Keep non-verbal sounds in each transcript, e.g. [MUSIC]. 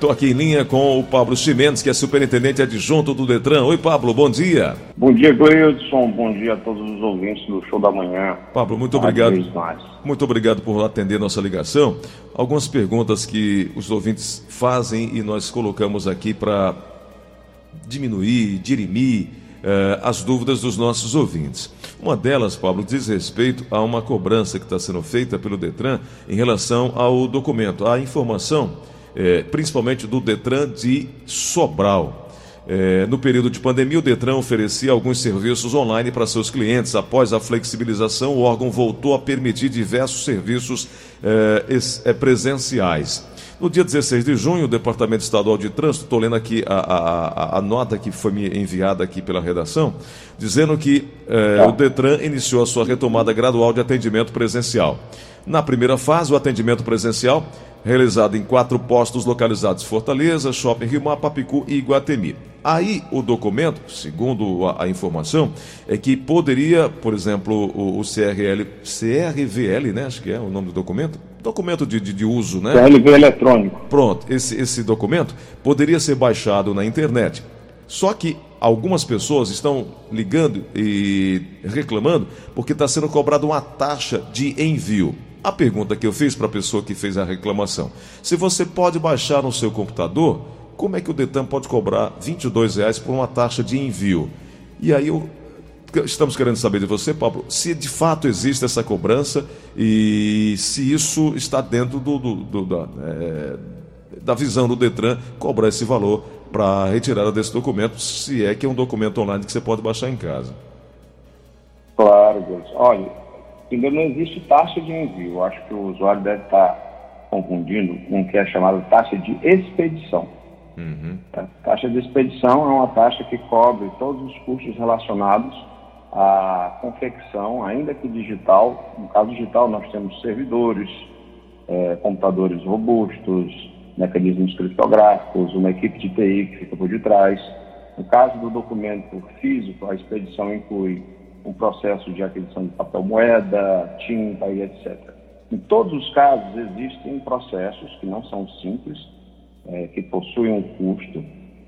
Estou aqui em linha com o Pablo Chimenez, que é superintendente adjunto do Detran. Oi, Pablo, bom dia. Bom dia, Gleudson. Bom dia a todos os ouvintes do Show da Manhã. Pablo, muito obrigado. Muito obrigado por atender nossa ligação. Algumas perguntas que os ouvintes fazem e nós colocamos aqui para diminuir, dirimir eh, as dúvidas dos nossos ouvintes. Uma delas, Pablo, diz respeito a uma cobrança que está sendo feita pelo Detran em relação ao documento, à informação é, principalmente do Detran de Sobral. É, no período de pandemia, o Detran oferecia alguns serviços online para seus clientes. Após a flexibilização, o órgão voltou a permitir diversos serviços é, é presenciais. No dia 16 de junho, o Departamento Estadual de Trânsito, estou lendo aqui a, a, a, nota que foi me enviada aqui pela redação, dizendo que é, o Detran iniciou a sua retomada gradual de atendimento presencial. Na primeira fase, o atendimento presencial realizado em quatro postos localizados Fortaleza, Shopping Rio Mar, Papicu e Iguatemi. Aí o documento, segundo a, a, informação, é que poderia, por exemplo, o, o, CRL, CRVL, né? Acho que é o nome do documento. Documento de, de, de uso, né? CRV eletrônico. Pronto, esse, esse documento poderia ser baixado na internet. Só que algumas pessoas estão ligando e reclamando porque está sendo cobrada uma taxa de envio. A pergunta que eu fiz para a pessoa que fez a reclamação: se você pode baixar no seu computador, como é que o Detam pode cobrar 22 reais por uma taxa de envio? E aí eu, estamos querendo saber de você, Pablo, se de fato existe essa cobrança e se isso está dentro do, do, do da, é, da visão do Detran cobrar esse valor para a retirada desse documento, se é que é um documento online que você pode baixar em casa. Claro, Deus. Olha, Primeiro, não existe taxa de envio. Eu acho que o usuário deve estar confundindo com o que é chamado taxa de expedição. Uhum. A taxa de expedição é uma taxa que cobre todos os custos relacionados à confecção, ainda que digital. No caso digital, nós temos servidores, é, computadores robustos, mecanismos criptográficos, uma equipe de TI que fica por detrás. No caso do documento físico, a expedição inclui o processo de aquisição de papel moeda, tinta e etc. Em todos os casos, existem processos que não são simples, é, que possuem um custo,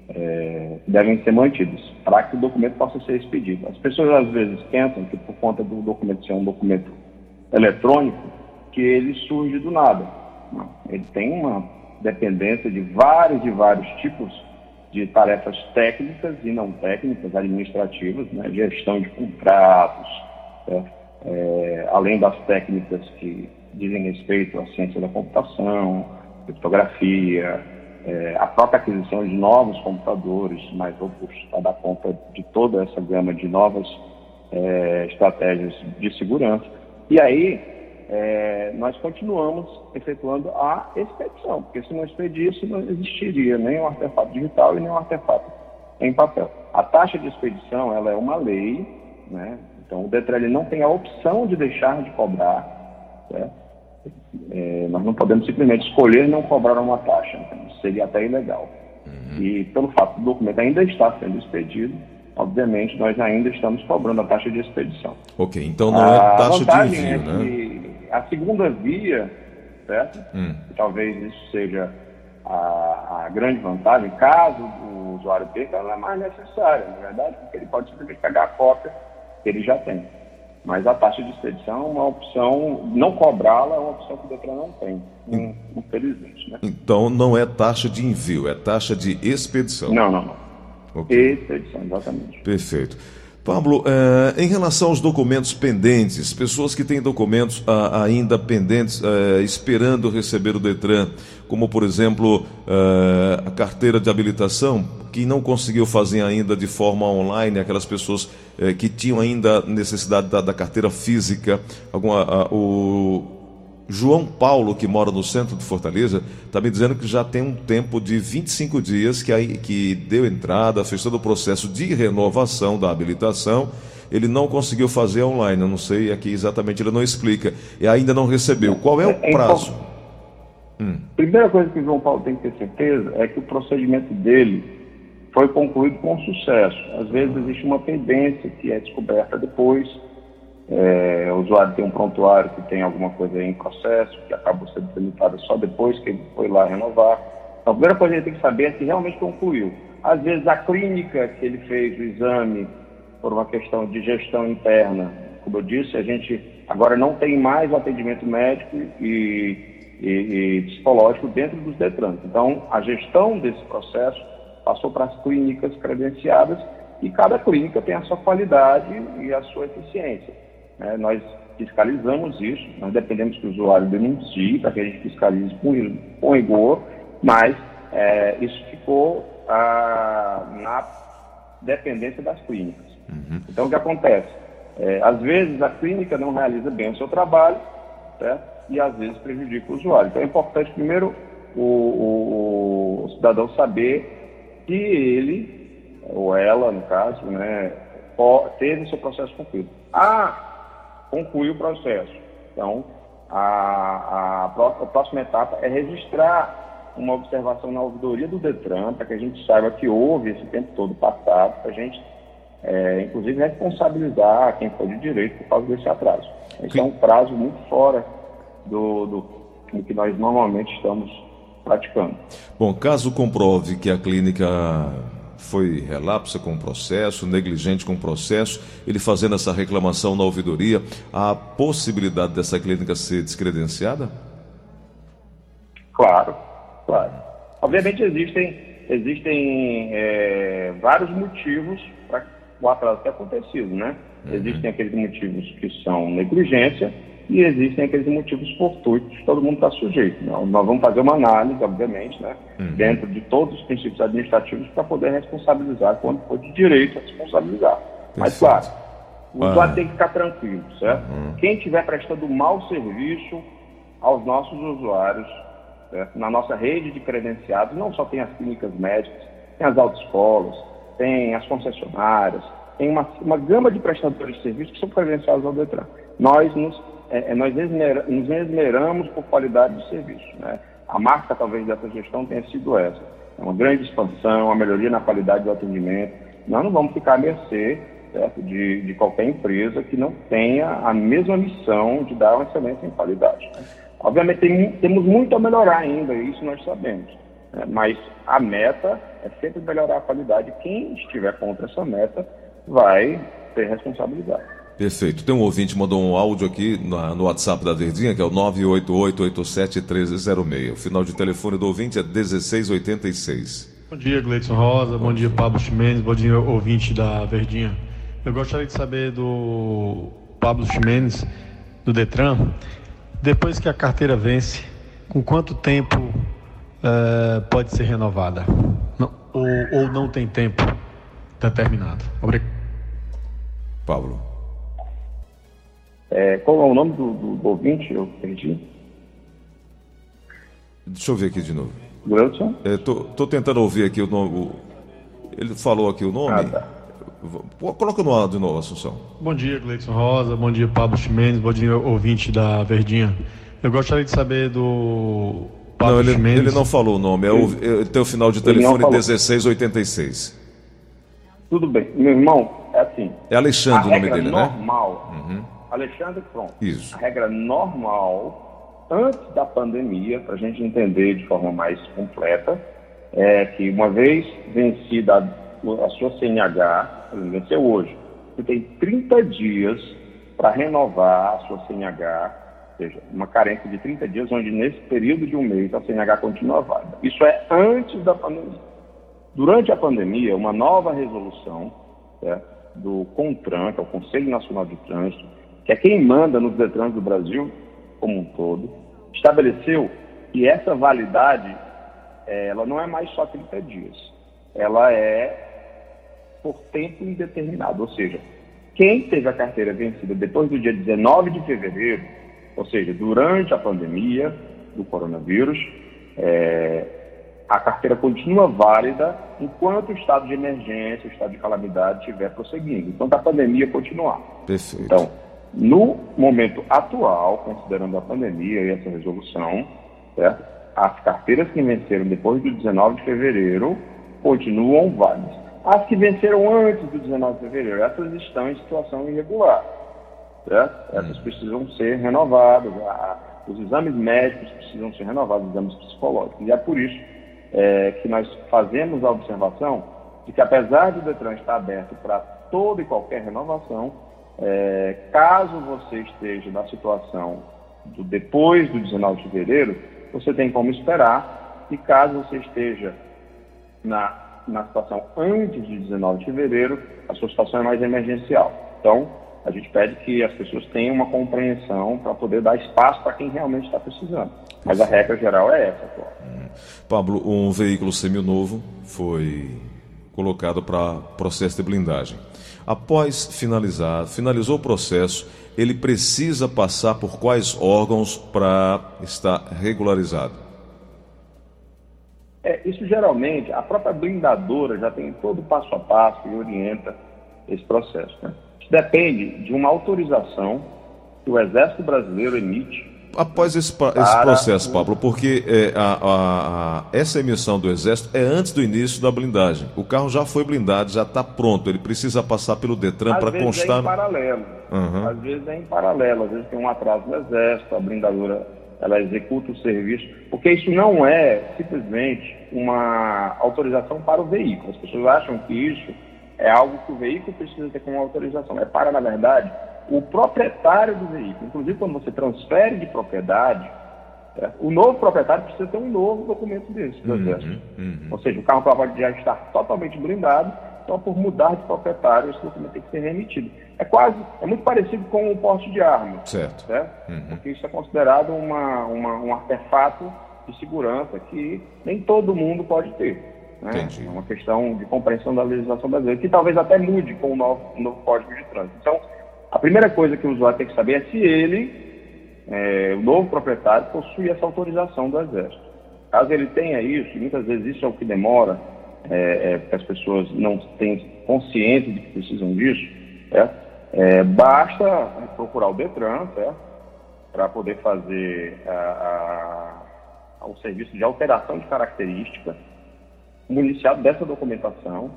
é, devem ser mantidos para que o documento possa ser expedido. As pessoas às vezes pensam que por conta do documento ser um documento eletrônico, que ele surge do nada. Ele tem uma dependência de vários e vários tipos de tarefas técnicas e não técnicas, administrativas, né, gestão de contratos, é, é, além das técnicas que dizem respeito à ciência da computação, criptografia, é, a própria aquisição de novos computadores mais robustos para dar conta de toda essa gama de novas é, estratégias de segurança. E aí, é, nós continuamos efetuando a expedição, porque se não expedisse, não existiria nem um artefato digital e nem um artefato em papel. A taxa de expedição ela é uma lei, né? então o Detran não tem a opção de deixar de cobrar. Né? É, nós não podemos simplesmente escolher não cobrar uma taxa, então, seria até ilegal. Uhum. E pelo fato do documento ainda estar sendo expedido, obviamente nós ainda estamos cobrando a taxa de expedição. Ok, então não é taxa de envio, é né? A segunda via, certo? Hum. Talvez isso seja a, a, grande vantagem, caso o usuário perca, ela é mais necessária, na verdade, porque ele pode simplesmente pegar a cópia que ele já tem. Mas a taxa de expedição é uma opção, não cobrá-la é uma opção que o Detran não tem, hum. infelizmente. Né? Então não é taxa de envio, é taxa de expedição. Não, não, não. Okay. Expedição, exatamente. Perfeito. Pablo, eh, em relação aos documentos pendentes, pessoas que têm documentos ah, ainda pendentes, eh, esperando receber o Detran, como por exemplo eh, a carteira de habilitação, que não conseguiu fazer ainda de forma online, aquelas pessoas que tinham ainda necessidade da, da carteira física, alguma, ah, o, João Paulo, que mora no centro de Fortaleza, está me dizendo que já tem um tempo de 25 dias que, aí, que deu entrada, fez todo o processo de renovação da habilitação. Ele não conseguiu fazer online, eu não sei aqui exatamente, ele não explica. E ainda não recebeu. Qual é o é prazo? Hum. Primeira coisa que o João Paulo tem que ter certeza é que o procedimento dele foi concluído com sucesso. Às vezes existe uma pendência que é descoberta depois é, o usuário tem um prontuário que tem alguma coisa em processo, que acabou sendo tramitada só depois que ele foi lá renovar. a primeira coisa que ele tem que saber é se realmente concluiu. Às vezes a clínica que ele fez o exame por uma questão de gestão interna, como eu disse, a gente agora não tem mais o atendimento médico e, e, e psicológico dentro dos DETRANs. Então, a gestão desse processo passou para as clínicas credenciadas e cada clínica tem a sua qualidade e a sua eficiência. Né? Nós fiscalizamos isso, nós dependemos que o usuário denuncie para que a gente fiscalize com, com rigor, mas é, isso ficou ah, na dependência das clínicas. Uhum. Então, o que acontece? É, às vezes, a clínica não realiza bem o seu trabalho certo? e, às vezes, prejudica o usuário. Então, é importante, primeiro, o, o, o cidadão saber que ele, ou ela, no caso, né, teve seu processo concluído. Ah, concluiu o processo. Então, a, a, a próxima etapa é registrar uma observação na ouvidoria do Detran, para que a gente saiba que houve esse tempo todo passado, para a gente, é, inclusive, responsabilizar quem foi de direito por causa desse atraso. Esse é um prazo muito fora do, do, do que nós normalmente estamos praticando. Bom, caso comprove que a clínica foi relapsa com o processo, negligente com o processo, ele fazendo essa reclamação na ouvidoria, há possibilidade dessa clínica ser descredenciada? Claro, Claro. Obviamente existem, existem é, vários motivos para o atraso ter acontecido, né? Uhum. Existem aqueles motivos que são negligência e existem aqueles motivos fortuitos que todo mundo está sujeito. Nós, nós vamos fazer uma análise, obviamente, né? Uhum. Dentro de todos os princípios administrativos para poder responsabilizar quando for de direito a responsabilizar. Perfeito. Mas, claro, o usuário ah. tem que ficar tranquilo, certo? Uhum. Quem estiver prestando mau serviço aos nossos usuários, Certo? Na nossa rede de credenciados, não só tem as clínicas médicas, tem as autoescolas, tem as concessionárias, tem uma, uma gama de prestadores de serviços que são credenciados ao Detran. Nós nos, é, é nós nos esmeramos por qualidade de serviço. Né? A marca, talvez, dessa gestão tenha sido essa. É uma grande expansão, uma melhoria na qualidade do atendimento. Nós não vamos ficar à mercê certo? De, de qualquer empresa que não tenha a mesma missão de dar uma excelência em qualidade. Né? Obviamente tem, temos muito a melhorar ainda, isso nós sabemos. Né? Mas a meta é sempre melhorar a qualidade. Quem estiver contra essa meta vai ter responsabilidade. Perfeito. Tem um ouvinte que mandou um áudio aqui no, no WhatsApp da Verdinha, que é o 988-87-1306. O final de telefone do ouvinte é 1686. Bom dia, Gleison Rosa. Bom, bom dia, Pablo Ximenes. Bom dia, ouvinte da Verdinha. Eu gostaria de saber do Pablo Ximenes, do Detran, depois que a carteira vence, com quanto tempo uh, pode ser renovada? Não, ou, ou, não tem tempo determinado? Obrigado. Paulo. É, qual é o nome do, do, do, ouvinte? Eu perdi. Deixa eu ver aqui de novo. Wilson? Estou é, tentando ouvir aqui o nome. O, ele falou aqui o nome. Ah, tá. Coloca no ar de novo, Assunção. Bom dia, Gleison Rosa. Bom dia, Pablo Ximenes. Bom dia, ouvinte da Verdinha. Eu gostaria de saber do Pablo não, ele, Ximenes. Ele não falou o nome. É o, é, tem o final de telefone 1686. Tudo bem. Meu irmão, é assim. É Alexandre o nome dele, normal, né? normal. Uhum. Alexandre, pronto. Isso. A regra normal, antes da pandemia, para a gente entender de forma mais completa, é que uma vez vencida a sua CNH, venceu hoje. Você tem 30 dias para renovar a sua CNH, ou seja, uma carência de 30 dias, onde nesse período de um mês a CNH continua válida. Isso é antes da pandemia. Durante a pandemia, uma nova resolução do CONTRAN, que é o Conselho Nacional de Trânsito, que é quem manda nos Detrans do Brasil como um todo, estabeleceu que essa validade eh, ela não é mais só 30 dias. Ela é por tempo indeterminado. Ou seja, quem teve a carteira vencida depois do dia 19 de fevereiro, ou seja, durante a pandemia do coronavírus, é, a carteira continua válida enquanto o estado de emergência, o estado de calamidade estiver prosseguindo, enquanto a pandemia continuar. Perfeito. Então, no momento atual, considerando a pandemia e essa resolução, certo? as carteiras que venceram depois do 19 de fevereiro continuam válidas. As que venceram antes do 19 de fevereiro, essas estão em situação irregular. Certo? Essas hum. precisam ser renovadas, os exames médicos precisam ser renovados, os exames psicológicos. E é por isso é, que nós fazemos a observação de que apesar de o Detran estar aberto para toda e qualquer renovação, é, caso você esteja na situação do depois do 19 de fevereiro, você tem como esperar, e caso você esteja na, na situação antes de 19 de fevereiro, a sua situação é mais emergencial. Então, a gente pede que as pessoas tenham uma compreensão para poder dar espaço para quem realmente está precisando. Mas a regra geral é essa. Hum. Pablo, um veículo seminovo foi colocado para processo de blindagem. Após finalizar, finalizou o processo, ele precisa passar por quais órgãos para estar regularizado? É, isso geralmente, a própria blindadora já tem todo passo a passo e orienta esse processo. Né? Isso depende de uma autorização que o Exército Brasileiro emite após esse, esse processo, Pablo, porque é, a, a, essa emissão do Exército é antes do início da blindagem. O carro já foi blindado, já está pronto. Ele precisa passar pelo Detran para constar. É em paralelo. Uhum. Às vezes é em paralelo. Às vezes tem um atraso do Exército, a blindadora ela executa o serviço, porque isso não é simplesmente uma autorização para o veículo. As pessoas acham que isso é algo que o veículo precisa ter como autorização. É para, na verdade, o proprietário do veículo. Inclusive, quando você transfere de propriedade, é, o novo proprietário precisa ter um novo documento desse, do uhum, Uhum. Ou seja, o carro pode já estar totalmente blindado, só por mudar de proprietário, esse documento tem que ser remitido. É quase, é muito parecido com o porte de armas. Certo. certo? Uhum. Porque isso é considerado uma, uma, um artefato de segurança que nem todo mundo pode ter. Né? É uma questão de compreensão da legislação brasileira, que talvez até mude com o novo, o novo Código de Trânsito. Então, a primeira coisa que o usuário tem que saber é se ele, é, o novo proprietário, possui essa autorização do Exército. Caso ele tenha isso, muitas vezes isso é o que demora, é, é, porque as pessoas não têm consciência de que precisam disso, é, basta procurar o Detran para poder fazer a, a, o serviço de alteração de característica municiado dessa documentação.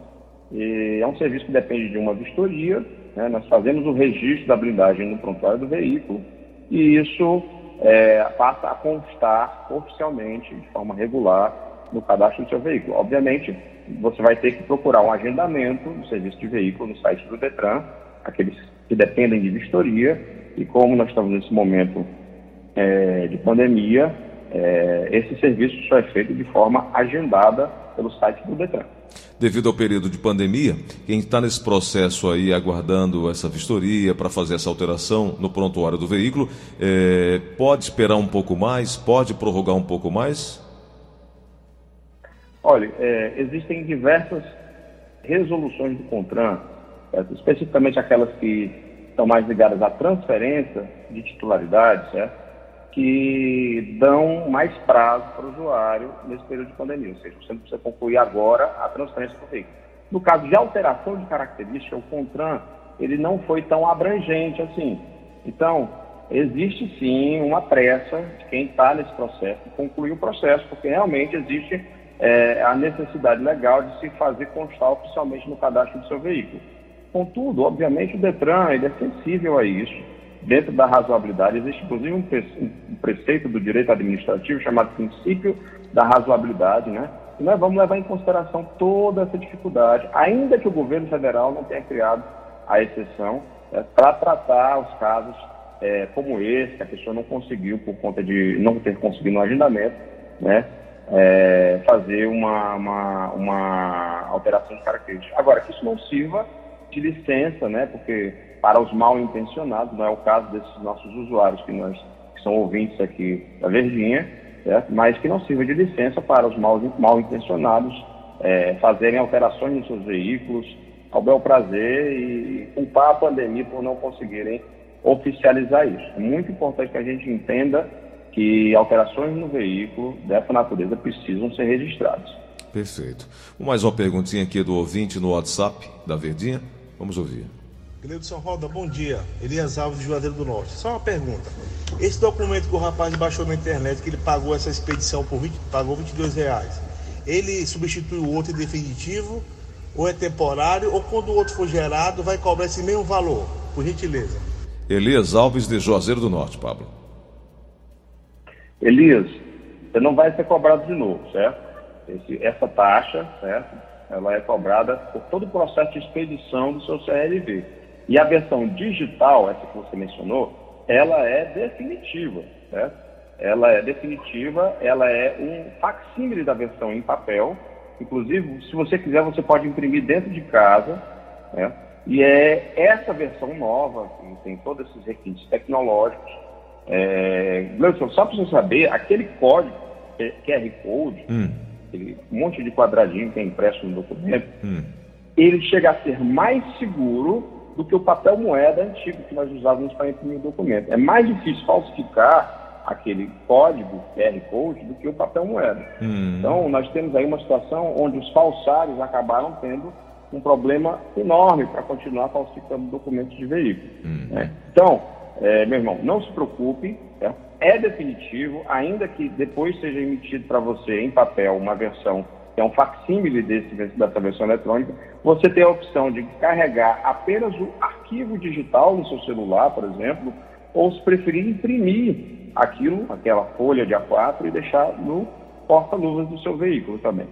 E é um serviço que depende de uma vistoria né? Nós fazemos o registro da blindagem no prontuário do veículo e isso é, passa a constar oficialmente, de forma regular, no cadastro do seu veículo. Obviamente, você vai ter que procurar um agendamento do serviço de veículo no site do Detran, aqueles que dependem de vistoria, e como nós estamos nesse momento é, de pandemia, é, esse serviço só é feito de forma agendada pelo site do Detran devido ao período de pandemia, quem está nesse processo aí aguardando essa vistoria para fazer essa alteração no prontuário do veículo, é, pode esperar um pouco mais? Pode prorrogar um pouco mais? Olha, é, existem diversas resoluções do CONTRAN, certo? especificamente aquelas que estão mais ligadas à transferência de titularidade, certo? Que dão mais prazo para o usuário nesse período de pandemia, ou seja, você não precisa concluir agora a transferência do veículo. No caso de alteração de característica, o CONTRAN ele não foi tão abrangente assim. Então, existe sim uma pressa de quem está nesse processo concluir o processo, porque realmente existe é, a necessidade legal de se fazer constar oficialmente no cadastro do seu veículo. Contudo, obviamente, o DETRAN ele é sensível a isso dentro da razoabilidade. Existe, inclusive, um preceito do direito administrativo chamado princípio da razoabilidade, né? E nós vamos levar em consideração toda essa dificuldade, ainda que o governo federal não tenha criado a exceção né, para tratar os casos é, como esse, que a pessoa não conseguiu, por conta de não ter conseguido um agendamento, né? É, fazer uma, uma, uma alteração de característica. Agora, que isso não sirva de licença, né? Porque para os mal intencionados, não é o caso desses nossos usuários que nós que são ouvintes aqui da Verdinha, certo? mas que não sirva de licença para os mal, mal intencionados é, fazerem alterações nos seus veículos ao bel prazer e culpar a pandemia por não conseguirem oficializar isso. É muito importante que a gente entenda que alterações no veículo dessa natureza precisam ser registradas. Perfeito. Mais uma perguntinha aqui do ouvinte no WhatsApp da Verdinha. Vamos ouvir. Gleudson Roda, bom dia. Elias Alves de Juazeiro do Norte. Só uma pergunta. Esse documento que o rapaz baixou na internet, que ele pagou essa expedição por 20, pagou 22 reais, ele substitui o outro em definitivo, ou é temporário, ou quando o outro for gerado, vai cobrar esse mesmo valor? Por gentileza. Elias Alves de Juazeiro do Norte, Pablo. Elias, você não vai ser cobrado de novo, certo? Esse, essa taxa, certo? Ela é cobrada por todo o processo de expedição do seu CRV. E a versão digital, essa que você mencionou, ela é definitiva, certo? Ela é definitiva, ela é um facsímile da versão em papel. Inclusive, se você quiser, você pode imprimir dentro de casa, né? E é essa versão nova, que tem todos esses requisitos tecnológicos. É, só para você saber, aquele código, QR Code, hum. Aquele monte de quadradinho que é impresso no documento, hum. ele chega a ser mais seguro do que o papel moeda antigo que nós usávamos para imprimir o documento. É mais difícil falsificar aquele código QR Code do que o papel moeda. Hum. Então, nós temos aí uma situação onde os falsários acabaram tendo um problema enorme para continuar falsificando documentos de veículo. Hum. Né? Então, é, meu irmão, não se preocupe, é, definitivo, ainda que depois seja emitido para você em papel uma versão que é um facsímile desse, dessa versão eletrônica, você tem a opção de carregar apenas o arquivo digital no seu celular, por exemplo, ou se preferir imprimir aquilo, aquela folha de A4 e deixar no porta-luvas do seu veículo também.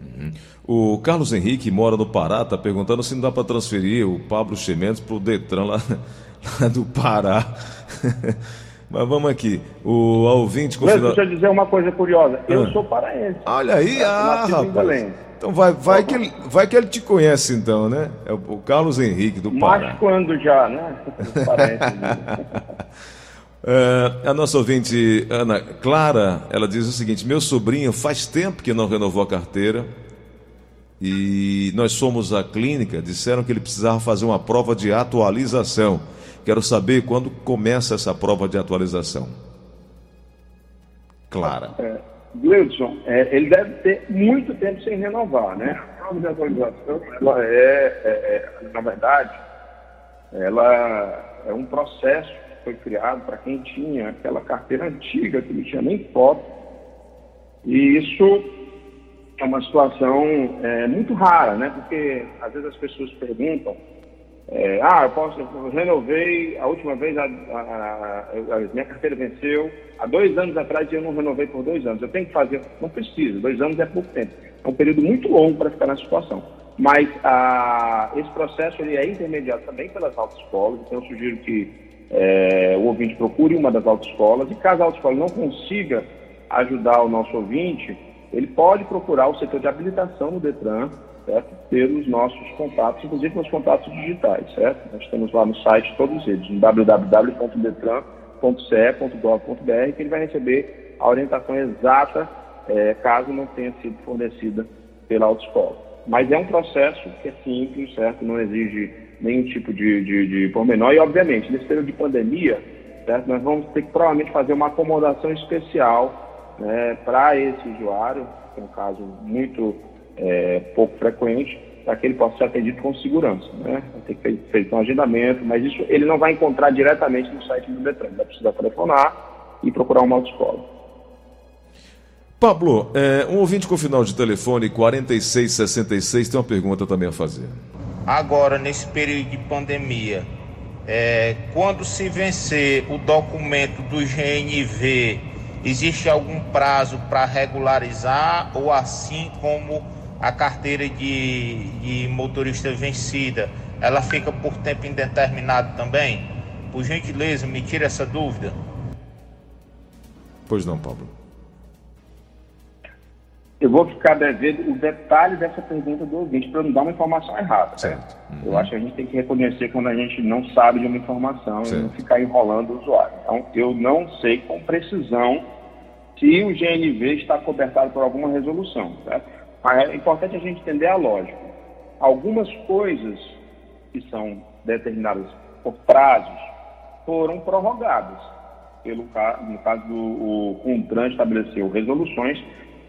Uhum. O Carlos Henrique mora no Pará, está perguntando se não dá para transferir o Pablo Chemendes para o Detran lá, [LAUGHS] lá do Pará. Mas vamos aqui. O ouvinte. Confirma... Deixa eu dizer uma coisa curiosa. Eu ah. sou paraense. Olha aí, ah, rapaz. Então vai, vai, que ele, vai que ele te conhece, então, né? É o, Carlos Henrique do Pará. Mas quando já, né? [LAUGHS] [LAUGHS] é, a nossa ouvinte Ana Clara, ela diz o seguinte: meu sobrinho faz tempo que não renovou a carteira e nós somos a clínica, disseram que ele precisava fazer uma prova de atualização. Quero saber quando começa essa prova de atualização. Clara. É, Gleudson, é, ele deve ter muito tempo sem renovar, né? A prova de atualização, ela é, é, é na verdade, ela é um processo que foi criado para quem tinha aquela carteira antiga, que não tinha nem foto. E isso é uma situação é, muito rara, né? Porque às vezes as pessoas perguntam é, ah, eu posso, eu renovei, a última vez a, a, a, minha carteira venceu, há dois anos atrás eu não renovei por dois anos. Eu tenho que fazer, não precisa, dois anos é pouco tempo. É um período muito longo para ficar nessa situação. Mas a, esse processo ele é intermediado também pelas autoescolas, então eu sugiro que é, o ouvinte procure uma das autoescolas, e caso a autoescola não consiga ajudar o nosso ouvinte, ele pode procurar o setor de habilitação no Detran, certo? Pelos nossos contatos, inclusive nos contatos digitais, certo? Nós temos lá no site todos eles, no www.detran.ce.gov.br, que ele vai receber a orientação exata é, caso não tenha sido fornecida pela autoescola. Mas é um processo que é simples, certo? Não exige nenhum tipo de, de, de pormenor. E, obviamente, nesse período de pandemia, certo? nós vamos ter que provavelmente fazer uma acomodação especial né, para esse usuário, que é um caso muito é, pouco frequente, para que ele possa ser atendido com segurança. Né? Tem que ser feito um agendamento, mas isso ele não vai encontrar diretamente no site do Detran. Vai precisar telefonar e procurar uma autoescola. Pablo, é, um ouvinte com final de telefone 4666 tem uma pergunta também a fazer. Agora, nesse período de pandemia, é, quando se vencer o documento do GNV, existe algum prazo para regularizar ou assim como a carteira de, de motorista vencida, ela fica por tempo indeterminado também? Por gentileza, me tira essa dúvida. Pois não, Pablo. Eu vou ficar devendo o detalhe dessa pergunta do ouvinte para não dar uma informação errada. Certo. Uhum. Eu acho que a gente tem que reconhecer quando a gente não sabe de uma informação certo. e não ficar enrolando o usuário. Então, eu não sei com precisão se o GNV está cobertado por alguma resolução. Certo? É importante a gente entender a lógica. Algumas coisas que são determinadas por prazos foram prorrogadas. Pelo, no caso do o CONTRAN estabeleceu resoluções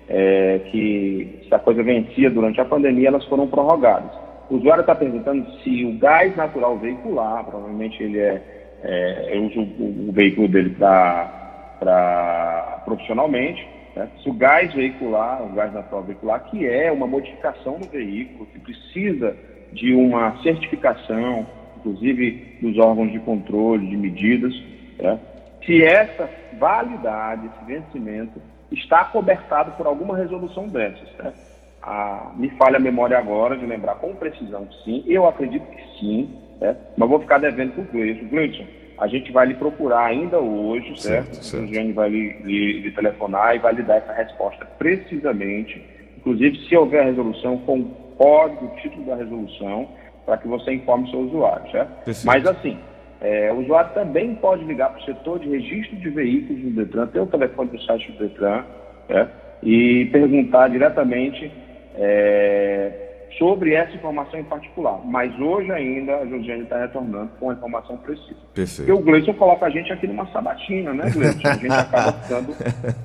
é, que, se a coisa vencia durante a pandemia, elas foram prorrogadas. O usuário está perguntando se o gás natural veicular, provavelmente ele é, é eu uso o, o veículo dele para profissionalmente, né? Se o gás veicular, o gás natural veicular, que é uma modificação no veículo, que precisa de uma certificação, inclusive dos órgãos de controle, de medidas, né? se essa validade, esse vencimento, está cobertado por alguma resolução dessas. Né? Ah, me falha a memória agora de lembrar com precisão que sim, eu acredito que sim, né? mas vou ficar devendo para o. Gleison, a gente vai lhe procurar ainda hoje, certo? certo, certo. O Gianni vai lhe, lhe, lhe, telefonar e vai lhe dar essa resposta precisamente. Inclusive, se houver resolução, com o código, o título da resolução, para que você informe o seu usuário, certo? Mas assim, é, o usuário também pode ligar para o setor de registro de veículos do Detran, tem o telefone do site do Detran, é, e perguntar diretamente é, sobre essa informação em particular. Mas hoje ainda a Josiane está retornando com a informação precisa. Perfeito. Porque o Gleison coloca a gente aqui numa sabatina, né, Gleison? A gente acaba [LAUGHS] ficando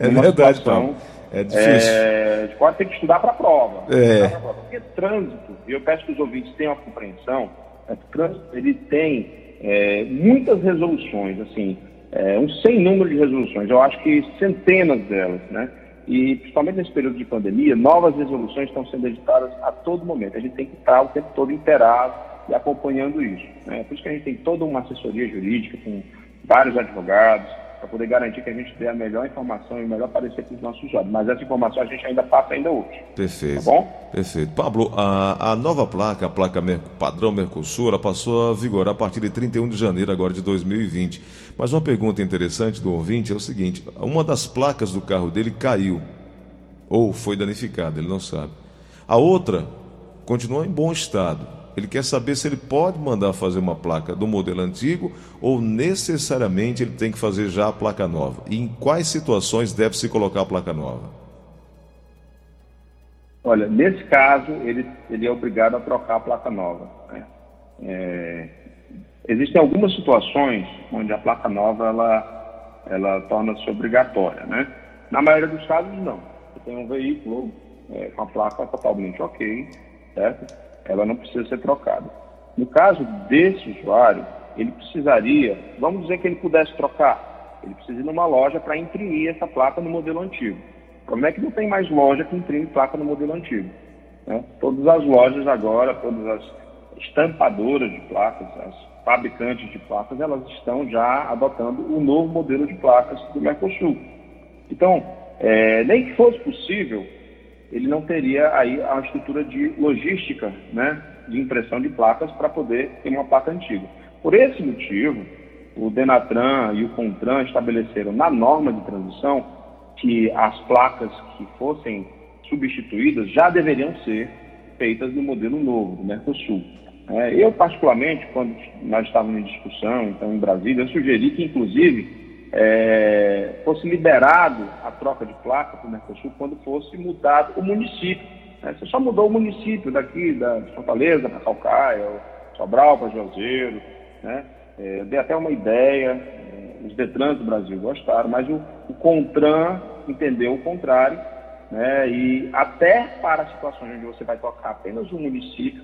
é numa verdade, situação... É difícil. É, gente pode ter que estudar para a prova. É. Porque trânsito, e eu peço que os ouvintes tenham a compreensão, é, trânsito ele tem é, muitas resoluções, assim, é, um sem número de resoluções, eu acho que centenas delas, né? E principalmente nesse período de pandemia, novas resoluções estão sendo editadas a todo momento. A gente tem que estar o tempo todo inteirado e acompanhando isso. Né? Por isso que a gente tem toda uma assessoria jurídica com vários advogados, para poder garantir que a gente dê a melhor informação e o melhor parecer para os nossos usuários. Mas essa informação a gente ainda passa ainda hoje. Perfeito. Tá bom? Perfeito. Pablo, a, a nova placa, a placa padrão Mercosul, ela passou a vigorar a partir de 31 de janeiro agora de 2020. Mas uma pergunta interessante do ouvinte é o seguinte: uma das placas do carro dele caiu ou foi danificada, ele não sabe. A outra continua em bom estado ele quer saber se ele pode mandar fazer uma placa do modelo antigo ou necessariamente ele tem que fazer já a placa nova. E em quais situações deve se colocar a placa nova? Olha, nesse caso, ele, ele é obrigado a trocar a placa nova. Né? É, existem algumas situações onde a placa nova ela, ela torna-se obrigatória. Né? Na maioria dos casos, não. Você tem um veículo é, com a placa totalmente ok, certo? ela não precisa ser trocada. No caso desse usuário, ele precisaria, vamos dizer que ele pudesse trocar, ele precisa ir numa loja para imprimir essa placa no modelo antigo. Como é que não tem mais loja que imprime placa no modelo antigo? Né? Todas as lojas agora, todas as estampadoras de placas, as fabricantes de placas, elas estão já adotando o novo modelo de placas do Mercosul. Então, é, nem que fosse possível ele não teria aí a estrutura de logística, né, de impressão de placas para poder ter uma placa antiga. Por esse motivo, o Denatran e o Contran estabeleceram na norma de transição que as placas que fossem substituídas já deveriam ser feitas no modelo novo, do Mercosul. É, eu, particularmente, quando nós estávamos em discussão, então, em Brasília, eu sugeri que, inclusive, é, fosse liberado a troca de placa para o Mercosul quando fosse mudado o município. Né? Você só mudou o município daqui, da, Fortaleza para Calcaia, Sobral para Juazeiro, né? É, dei até uma ideia, é, os Detrans do Brasil gostaram, mas o, o CONTRAN entendeu o contrário, né? e até para situações onde você vai tocar apenas o município,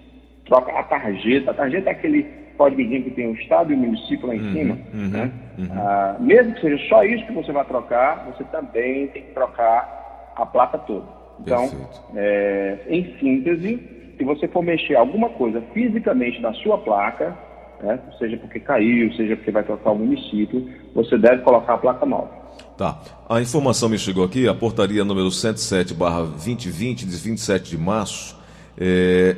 troca a tarjeta, a tarjeta é aquele códigozinho que tem o estado e o município lá em uhum, cima, uhum, né? Uhum. Ah, mesmo que seja só isso que você vai trocar, você também tem que trocar a placa toda. Então, é, em síntese, se você for mexer alguma coisa fisicamente na sua placa, né, seja porque caiu, seja porque vai trocar o município, você deve colocar a placa nova. Tá. A informação me chegou aqui, a portaria número 107/2020 de 27 de março, é,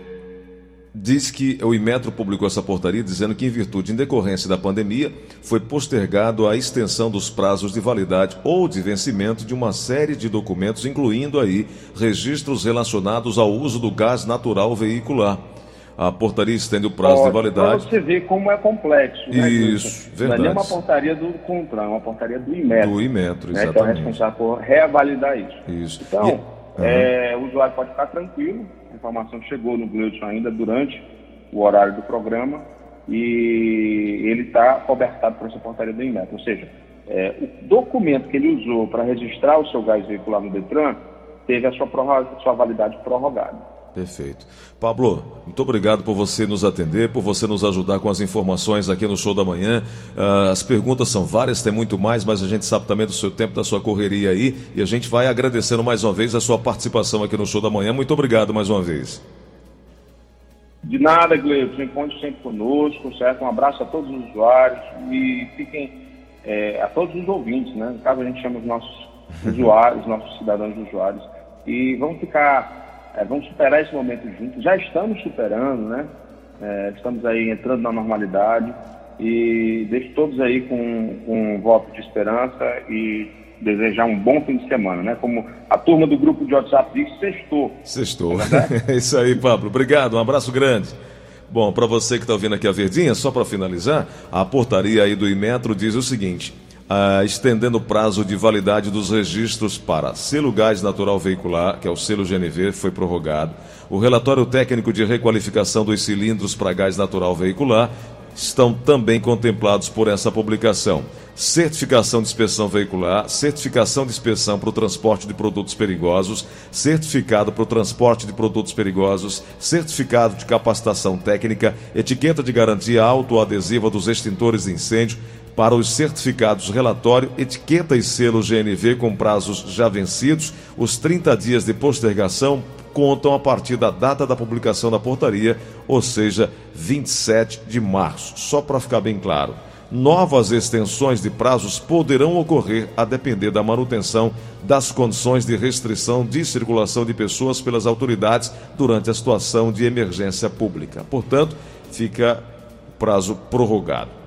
diz que o Imetro publicou essa portaria dizendo que, em virtude em decorrência da pandemia, foi postergado a extensão dos prazos de validade ou de vencimento de uma série de documentos, incluindo aí registros relacionados ao uso do gás natural veicular. A portaria estende o prazo de validade. Para você ver como é complexo. Né, Isso, verdade. Não é uma portaria do CONTRAN, é uma portaria do Imetro. Do Imetro, exatamente. Né, que é responsável por revalidar isso. Isso. Então, e... uhum. é, o usuário pode ficar tranquilo, informação chegou no Gleudson ainda durante o horário do programa e ele está cobertado por essa portaria do INMET. Ou seja, é, o documento que ele usou para registrar o seu gás veicular no Detran teve a sua, sua validade prorrogada. Perfeito. Pablo, muito obrigado por você nos atender, por você nos ajudar com as informações aqui no Show da Manhã. Uh, as perguntas são várias, tem muito mais, mas a gente sabe também do seu tempo, da sua correria aí. E a gente vai agradecendo mais uma vez a sua participação aqui no Show da Manhã. Muito obrigado mais uma vez. De nada, Gleison. Encontre sempre conosco, certo? Um abraço a todos os usuários e fiquem é, a todos os ouvintes, né? No caso, a gente chama os nossos [LAUGHS] usuários, nossos cidadãos usuários. E vamos ficar, é, vamos superar esse momento juntos. Já estamos superando, né? É, estamos aí entrando na normalidade e deixo todos aí com, com um voto de esperança e desejar um bom fim de semana, né? Como a turma do grupo de WhatsApp diz, sextou. Sextou. É, [LAUGHS] é isso aí, Pablo. Obrigado, um abraço grande. Bom, para você que está ouvindo aqui a Verdinha, só para finalizar, a portaria aí do Imetro diz o seguinte: ah, estendendo o prazo de validade dos registros para selo gás natural veicular, que é o selo GNV, foi prorrogado. O relatório técnico de requalificação dos cilindros para gás natural veicular estão também contemplados por essa publicação. Certificação de inspeção veicular, certificação de inspeção para o transporte de produtos perigosos, certificado para o transporte de produtos perigosos, certificado de capacitação técnica, etiqueta de garantia autoadesiva dos extintores de incêndio, para os certificados relatório, etiqueta e selo GNV com prazos já vencidos, os 30 dias de postergação contam a partir da data da publicação da portaria, ou seja, 27 de março. Só para ficar bem claro. Novas extensões de prazos poderão ocorrer a depender da manutenção das condições de restrição de circulação de pessoas pelas autoridades durante a situação de emergência pública. Portanto, fica prazo prorrogado.